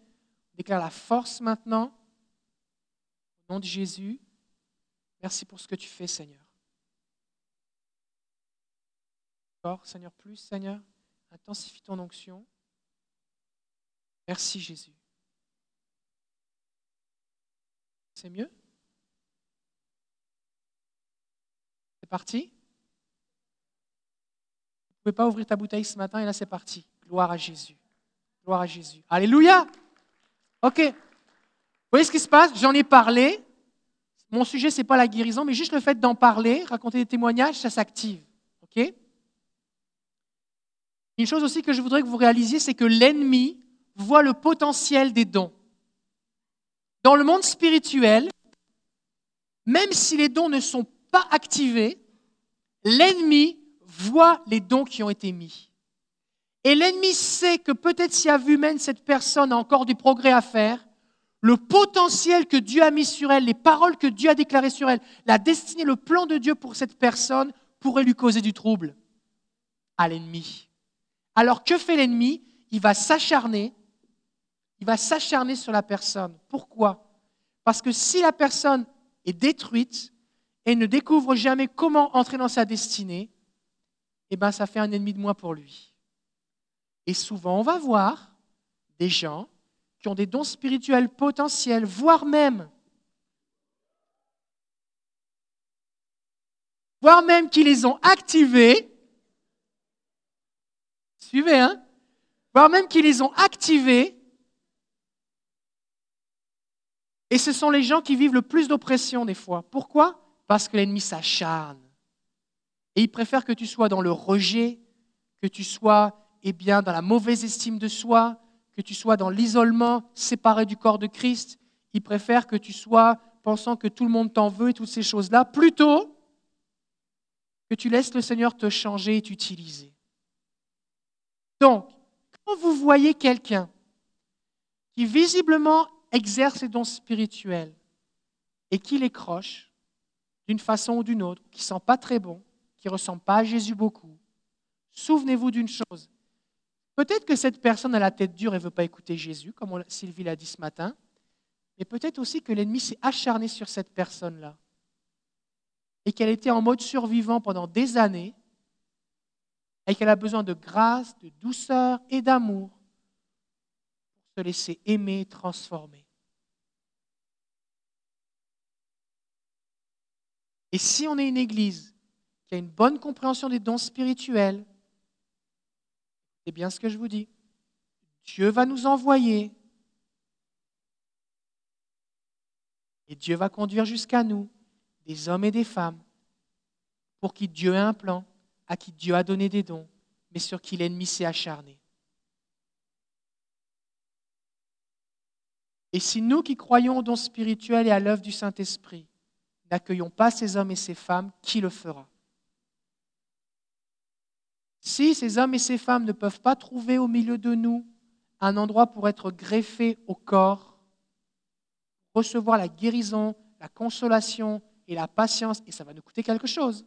On déclare la force maintenant au nom de Jésus. Merci pour ce que tu fais, Seigneur. Seigneur, plus, Seigneur, intensifie ton onction. Merci, Jésus. C'est mieux? C'est parti? Ne pouvez pas ouvrir ta bouteille ce matin et là c'est parti. Gloire à Jésus. Gloire à Jésus. Alléluia. Ok. Vous voyez ce qui se passe? J'en ai parlé. Mon sujet, ce n'est pas la guérison, mais juste le fait d'en parler, raconter des témoignages, ça s'active. Ok? Une chose aussi que je voudrais que vous réalisiez, c'est que l'ennemi voit le potentiel des dons. Dans le monde spirituel, même si les dons ne sont pas activés, l'ennemi voit les dons qui ont été mis. Et l'ennemi sait que peut-être si à vue humaine, cette personne a encore du progrès à faire, le potentiel que Dieu a mis sur elle, les paroles que Dieu a déclarées sur elle, la destinée, le plan de Dieu pour cette personne pourrait lui causer du trouble à l'ennemi. Alors que fait l'ennemi? Il va s'acharner, il va s'acharner sur la personne. Pourquoi? Parce que si la personne est détruite et ne découvre jamais comment entrer dans sa destinée, eh ben, ça fait un ennemi de moi pour lui. Et souvent, on va voir des gens qui ont des dons spirituels potentiels, voire même, voire même qui les ont activés. Suivez, hein Voire même qui les ont activés. Et ce sont les gens qui vivent le plus d'oppression des fois. Pourquoi? Parce que l'ennemi s'acharne et il préfère que tu sois dans le rejet, que tu sois eh bien, dans la mauvaise estime de soi, que tu sois dans l'isolement, séparé du corps de Christ. Il préfère que tu sois pensant que tout le monde t'en veut et toutes ces choses-là, plutôt que tu laisses le Seigneur te changer et t'utiliser. Donc, quand vous voyez quelqu'un qui visiblement exerce ses dons spirituels et qui les croche d'une façon ou d'une autre, qui ne sent pas très bon, qui ne ressemble pas à Jésus beaucoup, souvenez-vous d'une chose. Peut-être que cette personne a la tête dure et ne veut pas écouter Jésus, comme Sylvie l'a dit ce matin, mais peut-être aussi que l'ennemi s'est acharné sur cette personne-là et qu'elle était en mode survivant pendant des années et qu'elle a besoin de grâce, de douceur et d'amour pour se laisser aimer transformer. Et si on est une église qui a une bonne compréhension des dons spirituels, c'est bien ce que je vous dis. Dieu va nous envoyer et Dieu va conduire jusqu'à nous des hommes et des femmes pour qui Dieu a un plan, à qui Dieu a donné des dons, mais sur qui l'ennemi s'est acharné. Et si nous qui croyons aux dons spirituels et à l'œuvre du Saint-Esprit n'accueillons pas ces hommes et ces femmes, qui le fera? Si ces hommes et ces femmes ne peuvent pas trouver au milieu de nous un endroit pour être greffés au corps, recevoir la guérison, la consolation et la patience, et ça va nous coûter quelque chose,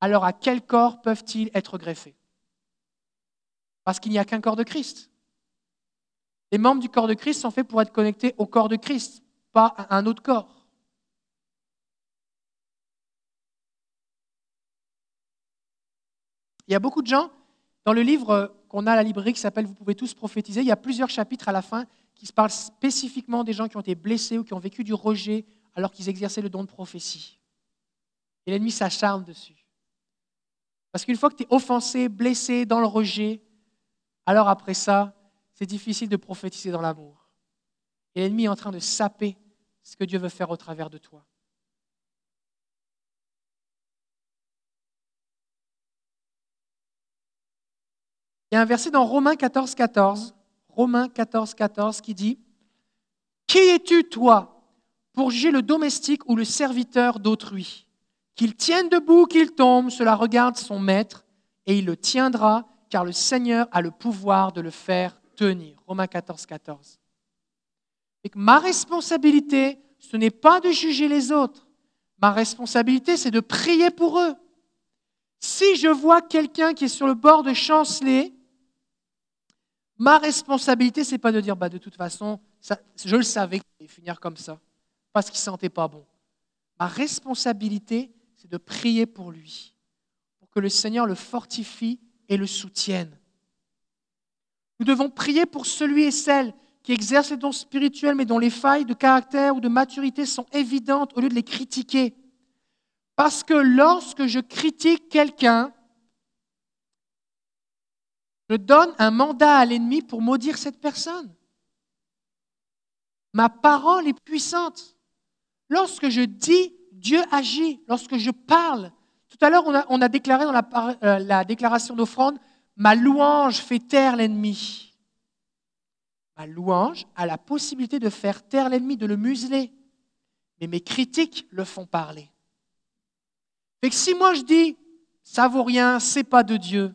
alors à quel corps peuvent-ils être greffés? Parce qu'il n'y a qu'un corps de Christ. Les membres du corps de Christ sont faits pour être connectés au corps de Christ, pas à un autre corps. Il y a beaucoup de gens, dans le livre qu'on a à la librairie qui s'appelle Vous pouvez tous prophétiser, il y a plusieurs chapitres à la fin qui se parlent spécifiquement des gens qui ont été blessés ou qui ont vécu du rejet alors qu'ils exerçaient le don de prophétie. Et l'ennemi s'acharne dessus. Parce qu'une fois que tu es offensé, blessé, dans le rejet, alors après ça, c'est difficile de prophétiser dans l'amour. Et l'ennemi est en train de saper ce que Dieu veut faire au travers de toi. Il y a un verset dans Romains 14, 14, Romains 14, 14 qui dit Qui es-tu, toi, pour juger le domestique ou le serviteur d'autrui? Qu'il tienne debout, qu'il tombe, cela regarde son maître, et il le tiendra, car le Seigneur a le pouvoir de le faire tenir. Romains 14, 14. Et ma responsabilité, ce n'est pas de juger les autres. Ma responsabilité, c'est de prier pour eux. Si je vois quelqu'un qui est sur le bord de chanceler, ma responsabilité, c'est pas de dire, bah, de toute façon, je le savais qu'il allait finir comme ça, parce qu'il ne sentait pas bon. Ma responsabilité, c'est de prier pour lui, pour que le Seigneur le fortifie et le soutienne. Nous devons prier pour celui et celle qui exercent les dons spirituels, mais dont les failles de caractère ou de maturité sont évidentes, au lieu de les critiquer. Parce que lorsque je critique quelqu'un, je donne un mandat à l'ennemi pour maudire cette personne. Ma parole est puissante. Lorsque je dis, Dieu agit. Lorsque je parle. Tout à l'heure, on a, déclaré dans la, euh, la déclaration d'offrande, ma louange fait taire l'ennemi ma louange a la possibilité de faire taire l'ennemi, de le museler. Mais mes critiques le font parler. Fait si moi je dis ça vaut rien, c'est pas de Dieu,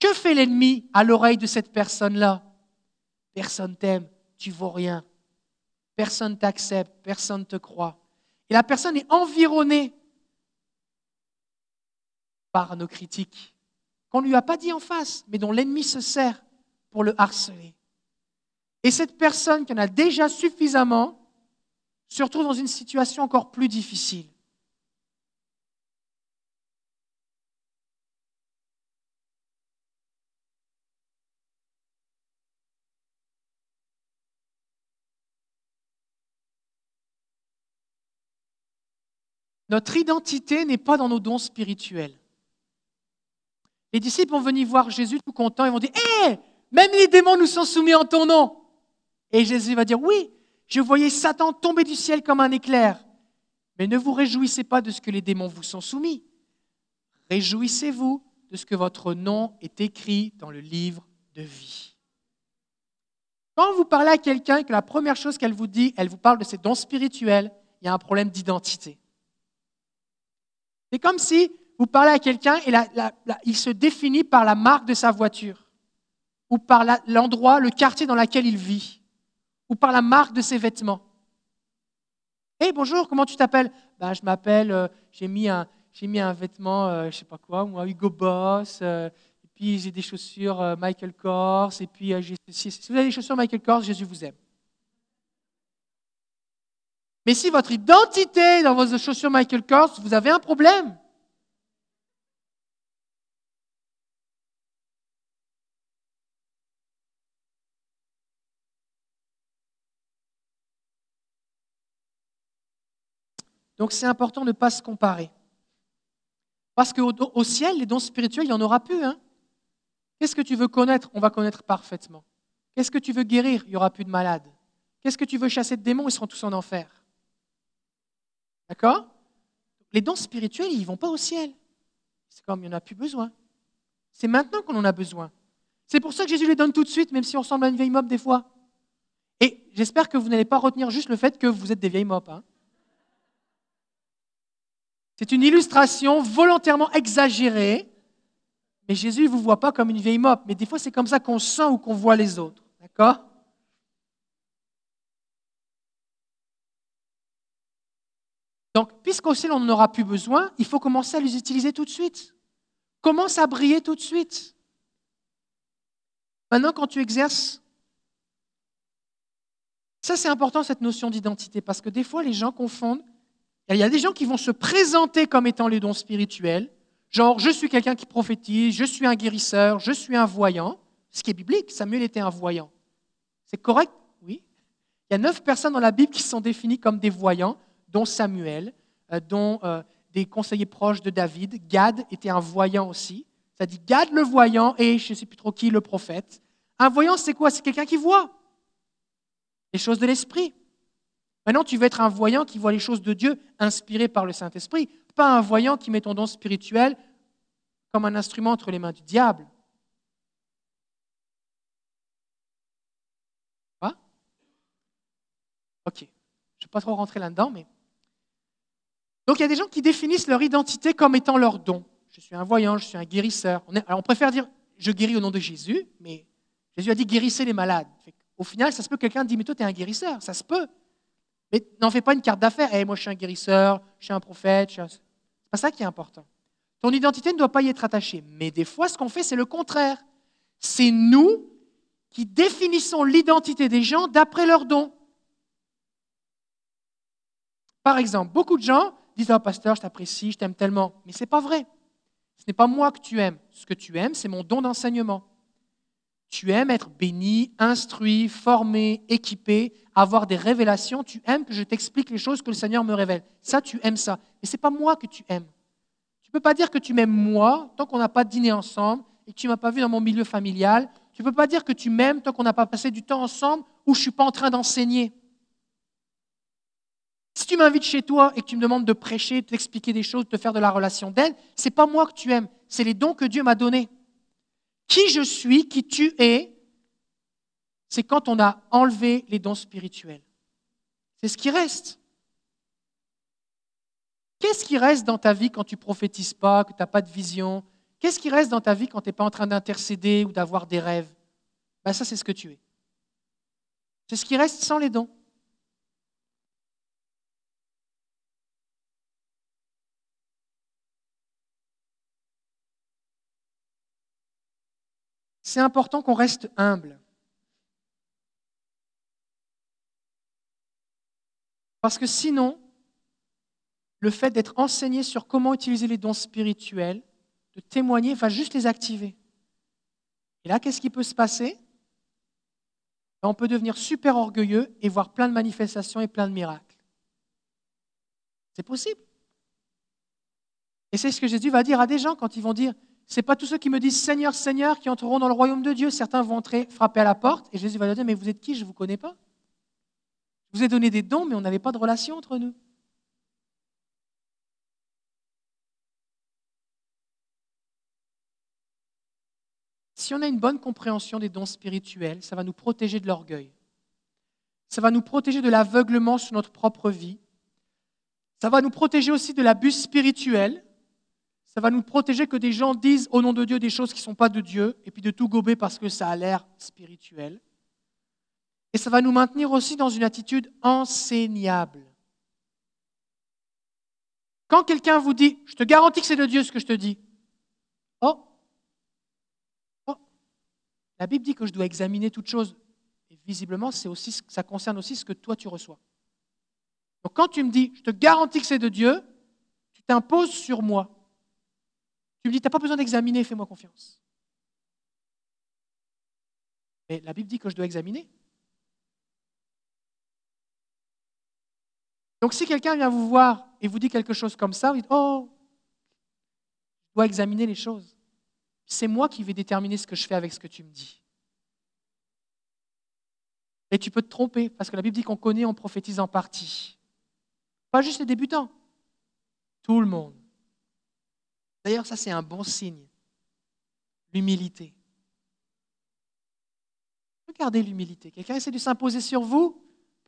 que fait l'ennemi à l'oreille de cette personne-là? Personne t'aime, tu vaux rien. Personne t'accepte, personne te croit. Et la personne est environnée par nos critiques, qu'on ne lui a pas dit en face, mais dont l'ennemi se sert pour le harceler. Et cette personne qui en a déjà suffisamment se retrouve dans une situation encore plus difficile. Notre identité n'est pas dans nos dons spirituels. Les disciples vont venir voir Jésus tout contents et vont dire Hé, même les démons nous sont soumis en ton nom. Et Jésus va dire, oui, je voyais Satan tomber du ciel comme un éclair. Mais ne vous réjouissez pas de ce que les démons vous sont soumis. Réjouissez-vous de ce que votre nom est écrit dans le livre de vie. Quand vous parlez à quelqu'un et que la première chose qu'elle vous dit, elle vous parle de ses dons spirituels, il y a un problème d'identité. C'est comme si vous parlez à quelqu'un et il se définit par la marque de sa voiture ou par l'endroit, le quartier dans lequel il vit ou par la marque de ses vêtements. Hé, bonjour, comment tu t'appelles? Ben, Je m'appelle, euh, j'ai mis, un, mis un vêtement, euh, je sais pas quoi, Hugo Boss, euh, et puis j'ai des chaussures Michael Kors, et puis si, si vous avez des chaussures Michael Kors, Jésus vous aime. Mais si votre identité est dans vos chaussures Michael Kors, vous avez un problème. Donc c'est important de ne pas se comparer. Parce qu'au ciel, les dons spirituels, il n'y en aura plus. Hein. Qu'est-ce que tu veux connaître? On va connaître parfaitement. Qu'est-ce que tu veux guérir? Il n'y aura plus de malades. Qu'est-ce que tu veux chasser de démons? Ils seront tous en enfer. D'accord? Les dons spirituels, ils ne vont pas au ciel. C'est comme il n'y en a plus besoin. C'est maintenant qu'on en a besoin. C'est pour ça que Jésus les donne tout de suite, même si on ressemble à une vieille mob des fois. Et j'espère que vous n'allez pas retenir juste le fait que vous êtes des vieilles mobs. Hein. C'est une illustration volontairement exagérée, mais Jésus ne vous voit pas comme une vieille mop. Mais des fois, c'est comme ça qu'on sent ou qu'on voit les autres. D'accord? Donc, puisqu'au ciel, on n'en aura plus besoin, il faut commencer à les utiliser tout de suite. Commence à briller tout de suite. Maintenant, quand tu exerces, ça c'est important cette notion d'identité, parce que des fois les gens confondent il y a des gens qui vont se présenter comme étant les dons spirituels, genre je suis quelqu'un qui prophétise, je suis un guérisseur, je suis un voyant, ce qui est biblique, Samuel était un voyant. C'est correct? Oui. Il y a neuf personnes dans la Bible qui sont définies comme des voyants, dont Samuel, euh, dont euh, des conseillers proches de David. Gad était un voyant aussi. Ça dit Gad le voyant et je ne sais plus trop qui le prophète. Un voyant, c'est quoi? C'est quelqu'un qui voit les choses de l'esprit. Maintenant, tu veux être un voyant qui voit les choses de Dieu inspiré par le Saint-Esprit, pas un voyant qui met ton don spirituel comme un instrument entre les mains du diable. Quoi? Ok, je ne vais pas trop rentrer là-dedans, mais... Donc il y a des gens qui définissent leur identité comme étant leur don. Je suis un voyant, je suis un guérisseur. On. Alors, on préfère dire je guéris au nom de Jésus, mais Jésus a dit guérissez les malades. Au final, ça se peut que quelqu'un dise mais toi tu es un guérisseur, ça se peut. Mais n'en fais pas une carte d'affaires. Eh, moi je suis un guérisseur, je suis un prophète. Ce n'est pas ça qui est important. Ton identité ne doit pas y être attachée. Mais des fois, ce qu'on fait, c'est le contraire. C'est nous qui définissons l'identité des gens d'après leurs dons. Par exemple, beaucoup de gens disent Ah, pasteur, je t'apprécie, je t'aime tellement. Mais ce n'est pas vrai. Ce n'est pas moi que tu aimes. Ce que tu aimes, c'est mon don d'enseignement. Tu aimes être béni, instruit, formé, équipé, avoir des révélations. Tu aimes que je t'explique les choses que le Seigneur me révèle. Ça, tu aimes ça. Mais ce n'est pas moi que tu aimes. Tu ne peux pas dire que tu m'aimes moi tant qu'on n'a pas dîné ensemble et que tu ne m'as pas vu dans mon milieu familial. Tu ne peux pas dire que tu m'aimes tant qu'on n'a pas passé du temps ensemble ou je ne suis pas en train d'enseigner. Si tu m'invites chez toi et que tu me demandes de prêcher, de t'expliquer des choses, de faire de la relation d'aide, c'est pas moi que tu aimes, c'est les dons que Dieu m'a donnés. Qui je suis, qui tu es, c'est quand on a enlevé les dons spirituels. C'est ce qui reste. Qu'est-ce qui reste dans ta vie quand tu prophétises pas, que tu n'as pas de vision? Qu'est-ce qui reste dans ta vie quand tu n'es pas en train d'intercéder ou d'avoir des rêves? Ben Ça, c'est ce que tu es. C'est ce qui reste sans les dons. C'est important qu'on reste humble. Parce que sinon, le fait d'être enseigné sur comment utiliser les dons spirituels, de témoigner, va juste les activer. Et là, qu'est-ce qui peut se passer? On peut devenir super orgueilleux et voir plein de manifestations et plein de miracles. C'est possible. Et c'est ce que Jésus va dire à des gens quand ils vont dire ce n'est pas tous ceux qui me disent Seigneur, Seigneur qui entreront dans le royaume de Dieu. Certains vont entrer, frapper à la porte, et Jésus va leur dire Mais vous êtes qui? Je ne vous connais pas. Je vous ai donné des dons, mais on n'avait pas de relation entre nous. Si on a une bonne compréhension des dons spirituels, ça va nous protéger de l'orgueil. Ça va nous protéger de l'aveuglement sur notre propre vie. Ça va nous protéger aussi de l'abus spirituel. Ça va nous protéger que des gens disent au nom de Dieu des choses qui ne sont pas de Dieu, et puis de tout gober parce que ça a l'air spirituel. Et ça va nous maintenir aussi dans une attitude enseignable. Quand quelqu'un vous dit, je te garantis que c'est de Dieu ce que je te dis, oh, oh, la Bible dit que je dois examiner toute chose. Et visiblement, aussi, ça concerne aussi ce que toi tu reçois. Donc quand tu me dis, je te garantis que c'est de Dieu, tu t'imposes sur moi. Tu me dis, tu n'as pas besoin d'examiner, fais-moi confiance. Mais la Bible dit que je dois examiner. Donc si quelqu'un vient vous voir et vous dit quelque chose comme ça, vous dites, oh, je dois examiner les choses. C'est moi qui vais déterminer ce que je fais avec ce que tu me dis. Et tu peux te tromper, parce que la Bible dit qu'on connaît, on prophétise en partie. Pas juste les débutants, tout le monde. D'ailleurs, ça c'est un bon signe. L'humilité. Regardez l'humilité. Quelqu'un essaie de s'imposer sur vous,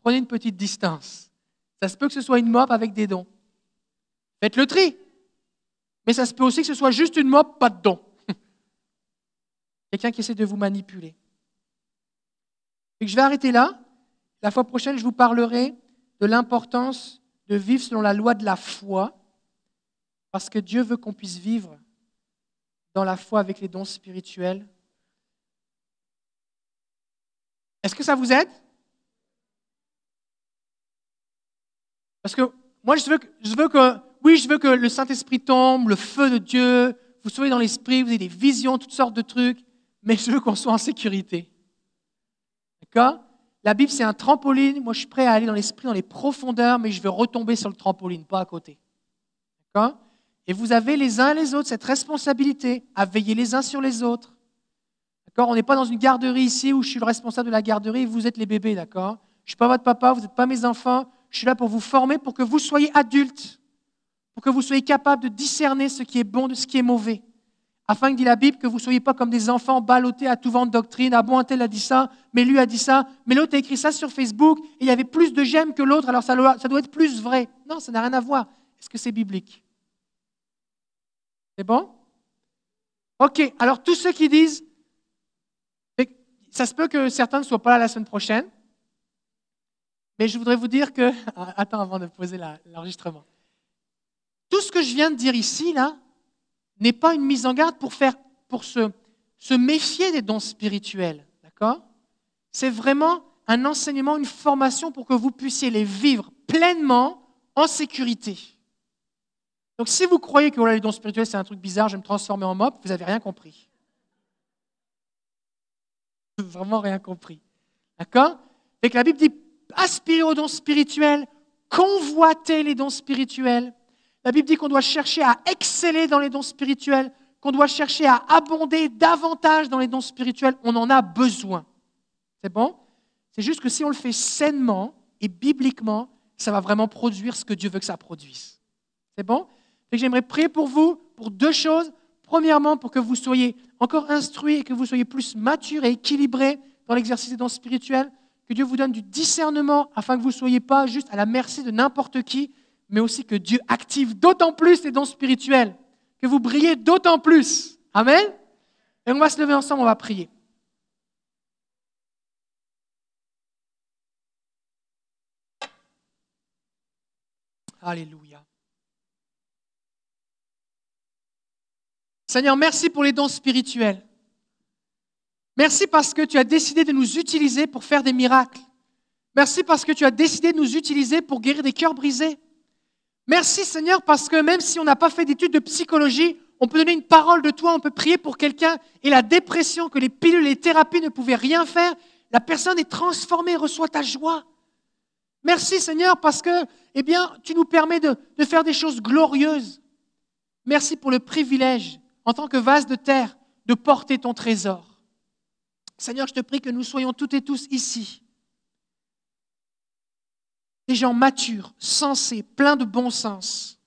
prenez une petite distance. Ça se peut que ce soit une mop avec des dons. Faites le tri. Mais ça se peut aussi que ce soit juste une mop, pas de dons. Quelqu'un qui essaie de vous manipuler. Et je vais arrêter là. La fois prochaine, je vous parlerai de l'importance de vivre selon la loi de la foi parce que Dieu veut qu'on puisse vivre dans la foi avec les dons spirituels. Est-ce que ça vous aide? Parce que moi, je veux, que, oui, je veux que le Saint-Esprit tombe, le feu de Dieu, vous soyez dans l'esprit, vous ayez des visions, toutes sortes de trucs, mais je veux qu'on soit en sécurité. D'accord? La Bible, c'est un trampoline. Moi, je suis prêt à aller dans l'esprit, dans les profondeurs, mais je veux retomber sur le trampoline, pas à côté. D'accord? Et vous avez les uns et les autres cette responsabilité à veiller les uns sur les autres. D'accord? On n'est pas dans une garderie ici où je suis le responsable de la garderie et vous êtes les bébés, d'accord? Je ne suis pas votre papa, vous n'êtes pas mes enfants. Je suis là pour vous former, pour que vous soyez adultes, pour que vous soyez capables de discerner ce qui est bon de ce qui est mauvais. afin que dit la Bible que vous ne soyez pas comme des enfants ballottés à tout vent de doctrine. Ah bon, un tel a dit ça, mais lui a dit ça, mais l'autre a écrit ça sur Facebook et il y avait plus de j'aime que l'autre, alors ça doit, ça doit être plus vrai. Non, ça n'a rien à voir. Est-ce que c'est biblique? C'est bon? Ok, alors tous ceux qui disent, ça se peut que certains ne soient pas là la semaine prochaine, mais je voudrais vous dire que, attends avant de poser l'enregistrement, tout ce que je viens de dire ici, là, n'est pas une mise en garde pour, faire, pour se, se méfier des dons spirituels. D'accord? C'est vraiment un enseignement, une formation pour que vous puissiez les vivre pleinement en sécurité. Donc si vous croyez que les dons spirituels, c'est un truc bizarre, je vais me transformer en mob, vous n'avez rien compris. Vraiment rien compris. D'accord? Et que la Bible dit aspirer aux dons spirituels, convoiter les dons spirituels, la Bible dit qu'on doit chercher à exceller dans les dons spirituels, qu'on doit chercher à abonder davantage dans les dons spirituels. On en a besoin. C'est bon? C'est juste que si on le fait sainement et bibliquement, ça va vraiment produire ce que Dieu veut que ça produise. C'est bon? J'aimerais prier pour vous pour deux choses. Premièrement, pour que vous soyez encore instruits et que vous soyez plus matures et équilibrés dans l'exercice des dons spirituels. Que Dieu vous donne du discernement afin que vous ne soyez pas juste à la merci de n'importe qui, mais aussi que Dieu active d'autant plus les dons spirituels, que vous brillez d'autant plus. Amen. Et on va se lever ensemble, on va prier. Alléluia. Seigneur, merci pour les dons spirituels. Merci parce que tu as décidé de nous utiliser pour faire des miracles. Merci parce que tu as décidé de nous utiliser pour guérir des cœurs brisés. Merci Seigneur parce que même si on n'a pas fait d'études de psychologie, on peut donner une parole de toi, on peut prier pour quelqu'un et la dépression, que les pilules, les thérapies ne pouvaient rien faire, la personne est transformée, reçoit ta joie. Merci Seigneur parce que, eh bien, tu nous permets de, de faire des choses glorieuses. Merci pour le privilège, en tant que vase de terre, de porter ton trésor. Seigneur, je te prie que nous soyons toutes et tous ici des gens matures, sensés, pleins de bon sens,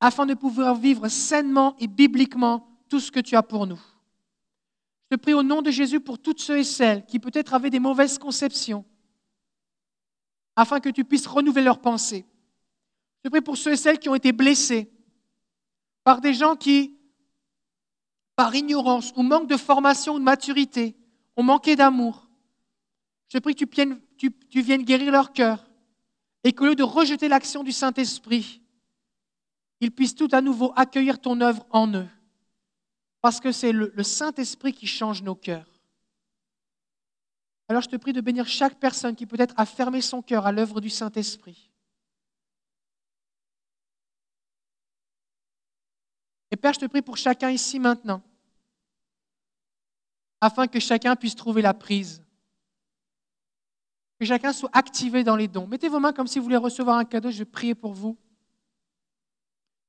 afin de pouvoir vivre sainement et bibliquement tout ce que tu as pour nous. Je te prie au nom de Jésus pour toutes ceux et celles qui peut-être avaient des mauvaises conceptions, afin que tu puisses renouveler leurs pensées. Je te prie pour ceux et celles qui ont été blessés par des gens qui, par ignorance ou manque de formation ou de maturité, ont manqué d'amour. Je prie que tu viennes tu, viennes guérir leur cœur et qu'au lieu de rejeter l'action du Saint-Esprit, ils puissent tout à nouveau accueillir ton œuvre en eux. Parce que c'est le, le Saint-Esprit qui change nos cœurs. Alors je te prie de bénir chaque personne qui peut-être a fermé son cœur à l'œuvre du Saint-Esprit. Et Père, je te prie pour chacun ici maintenant, afin que chacun puisse trouver la prise que chacun soit activé dans les dons. Mettez vos mains comme si vous voulez recevoir un cadeau, je prier pour vous.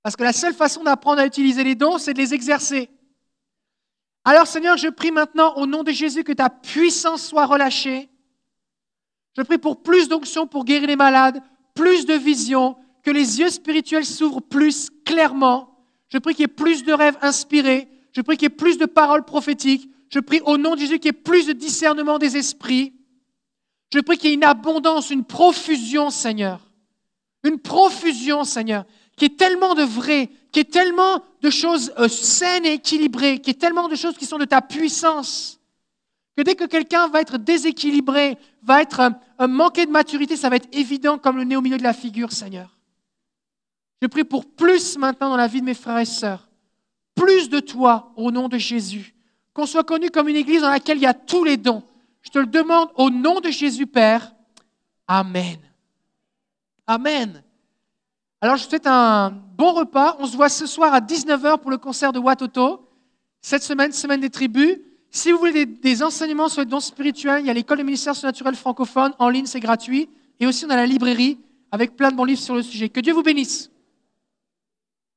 Parce que la seule façon d'apprendre à utiliser les dons, c'est de les exercer. Alors Seigneur, je prie maintenant au nom de Jésus que ta puissance soit relâchée. Je prie pour plus d'onction pour guérir les malades, plus de vision, que les yeux spirituels s'ouvrent plus clairement. Je prie qu'il y ait plus de rêves inspirés. Je prie qu'il y ait plus de paroles prophétiques. Je prie au nom de Jésus qu'il y ait plus de discernement des esprits. Je prie qu'il y ait une abondance, une profusion, Seigneur. Une profusion, Seigneur, qui est tellement de vrai, qui est tellement de choses euh, saines et équilibrées, qui est tellement de choses qui sont de ta puissance, que dès que quelqu'un va être déséquilibré, va être euh, manqué de maturité, ça va être évident comme le nez au milieu de la figure, Seigneur. Je prie pour plus maintenant dans la vie de mes frères et sœurs, plus de toi au nom de Jésus, qu'on soit connu comme une église dans laquelle il y a tous les dons, je te le demande au nom de Jésus Père. Amen. Amen. Alors je vous souhaite un bon repas. On se voit ce soir à 19h pour le concert de Watoto. Cette semaine, semaine des tribus. Si vous voulez des, enseignements sur les dons spirituels, il y a l'école des ministères surnaturels francophones en ligne, c'est gratuit. Et aussi on a la librairie avec plein de bons livres sur le sujet. Que Dieu vous bénisse.